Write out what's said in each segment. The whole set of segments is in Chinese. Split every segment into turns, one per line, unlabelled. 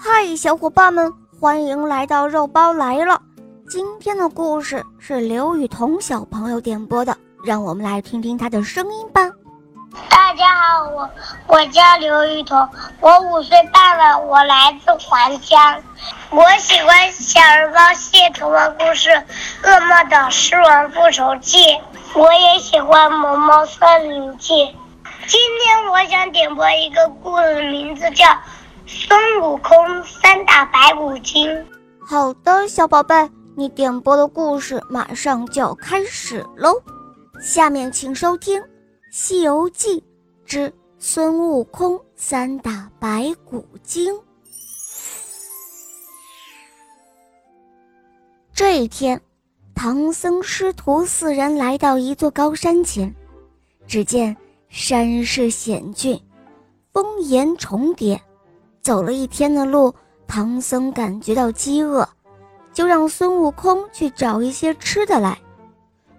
嗨，小伙伴们，欢迎来到肉包来了。今天的故事是刘雨桐小朋友点播的，让我们来听听他的声音吧。
大家好，我我叫刘雨桐，我五岁半了，我来自黄江。我喜欢《小人包蟹童话故事》《噩梦岛狮王复仇记》，我也喜欢《萌猫森林记》。今天我想点播一个故事，名字叫《孙悟空三打白骨精》。
好的，小宝贝，你点播的故事马上就要开始喽。下面请收听《西游记之孙悟空三打白骨精》。这一天，唐僧师徒四人来到一座高山前，只见。山势险峻，峰岩重叠，走了一天的路，唐僧感觉到饥饿，就让孙悟空去找一些吃的来。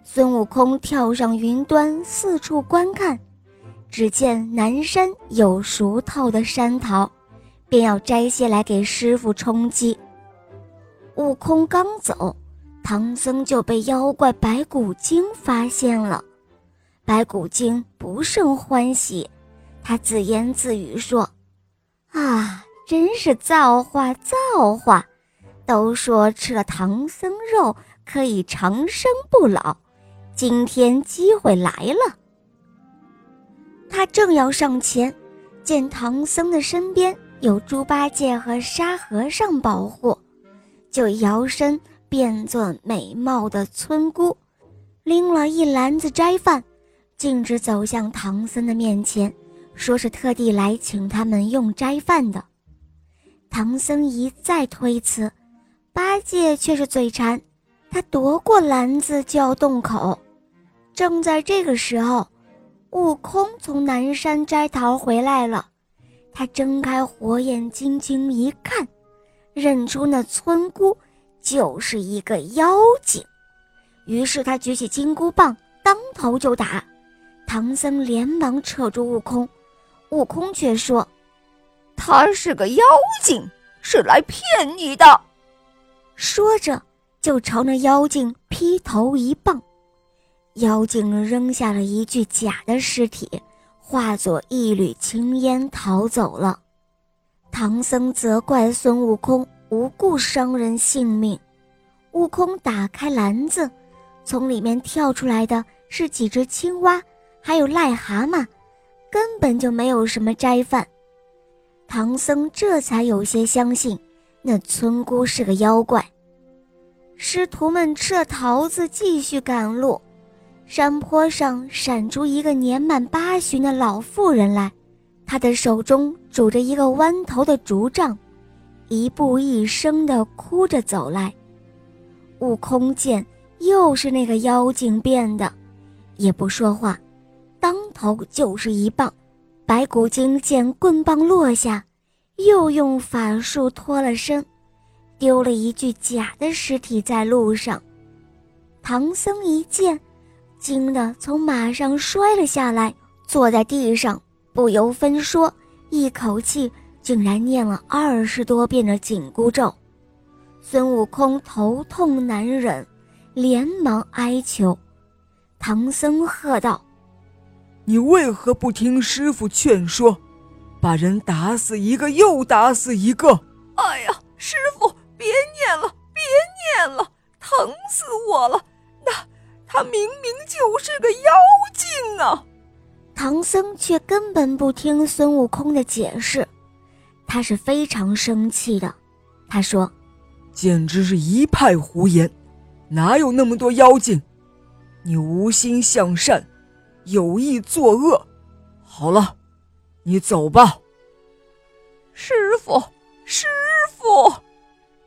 孙悟空跳上云端，四处观看，只见南山有熟透的山桃，便要摘些来给师傅充饥。悟空刚走，唐僧就被妖怪白骨精发现了。白骨精不胜欢喜，他自言自语说：“啊，真是造化造化！都说吃了唐僧肉可以长生不老，今天机会来了。”他正要上前，见唐僧的身边有猪八戒和沙和尚保护，就摇身变作美貌的村姑，拎了一篮子斋饭。径直走向唐僧的面前，说是特地来请他们用斋饭的。唐僧一再推辞，八戒却是嘴馋，他夺过篮子就要动口。正在这个时候，悟空从南山摘桃回来了，他睁开火眼金睛一看，认出那村姑就是一个妖精，于是他举起金箍棒，当头就打。唐僧连忙扯住悟空，悟空却说：“
他是个妖精，是来骗你的。”
说着就朝那妖精劈头一棒，妖精扔下了一具假的尸体，化作一缕青烟逃走了。唐僧责怪孙悟空无故伤人性命，悟空打开篮子，从里面跳出来的是几只青蛙。还有癞蛤蟆，根本就没有什么斋饭。唐僧这才有些相信，那村姑是个妖怪。师徒们吃了桃子，继续赶路。山坡上闪出一个年满八旬的老妇人来，她的手中拄着一个弯头的竹杖，一步一声地哭着走来。悟空见又是那个妖精变的，也不说话。当头就是一棒，白骨精见棍棒落下，又用法术脱了身，丢了一具假的尸体在路上。唐僧一见，惊得从马上摔了下来，坐在地上，不由分说，一口气竟然念了二十多遍的紧箍咒。孙悟空头痛难忍，连忙哀求。唐僧喝道。
你为何不听师傅劝说，把人打死一个又打死一个？
哎呀，师傅别念了，别念了，疼死我了！那他明明就是个妖精啊！
唐僧却根本不听孙悟空的解释，他是非常生气的。他说：“
简直是一派胡言，哪有那么多妖精？你无心向善。”有意作恶，好了，你走吧。
师傅，师傅，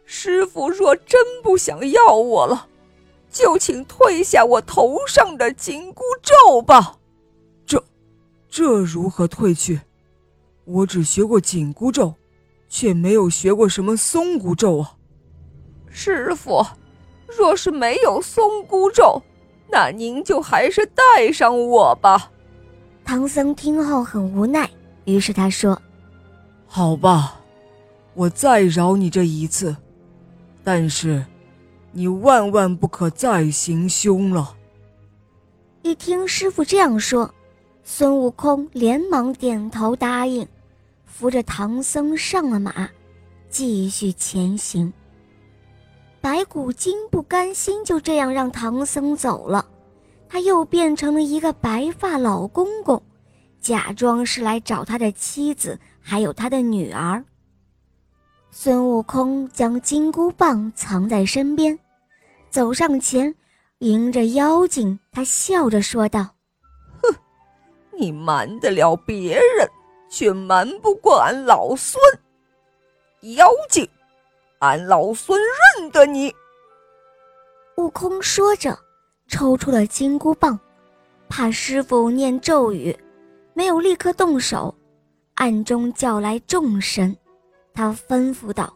师傅若真不想要我了，就请退下我头上的紧箍咒吧。
这，这如何退去？我只学过紧箍咒，却没有学过什么松箍咒啊。
师傅，若是没有松箍咒。那您就还是带上我吧。
唐僧听后很无奈，于是他说：“
好吧，我再饶你这一次，但是，你万万不可再行凶了。”
一听师傅这样说，孙悟空连忙点头答应，扶着唐僧上了马，继续前行。白骨精不甘心就这样让唐僧走了，他又变成了一个白发老公公，假装是来找他的妻子还有他的女儿。孙悟空将金箍棒藏在身边，走上前。迎着妖精，他笑着说道：“
哼，你瞒得了别人，却瞒不过俺老孙。妖精，俺老孙认得你。”
悟空说着，抽出了金箍棒，怕师傅念咒语，没有立刻动手，暗中叫来众神。他吩咐道：“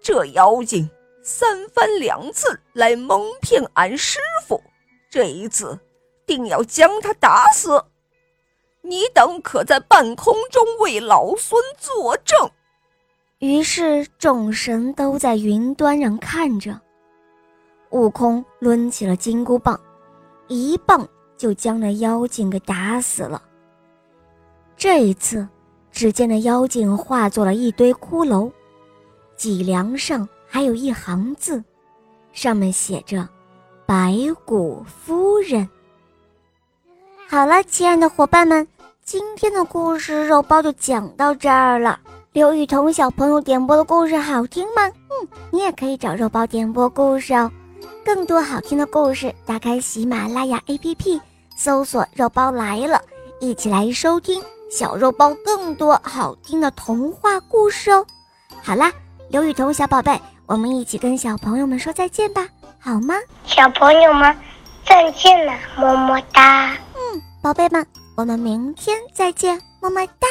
这妖精。”三番两次来蒙骗俺师傅，这一次定要将他打死。你等可在半空中为老孙作证。
于是众神都在云端上看着，悟空抡起了金箍棒，一棒就将那妖精给打死了。这一次，只见那妖精化作了一堆骷髅，脊梁上。还有一行字，上面写着“白骨夫人”。好了，亲爱的伙伴们，今天的故事肉包就讲到这儿了。刘雨桐小朋友点播的故事好听吗？嗯，你也可以找肉包点播故事哦。更多好听的故事，打开喜马拉雅 APP，搜索“肉包来了”，一起来收听小肉包更多好听的童话故事哦。好啦，刘雨桐小宝贝。我们一起跟小朋友们说再见吧，好吗？
小朋友们，再见了，么么哒。
嗯，宝贝们，我们明天再见，么么哒。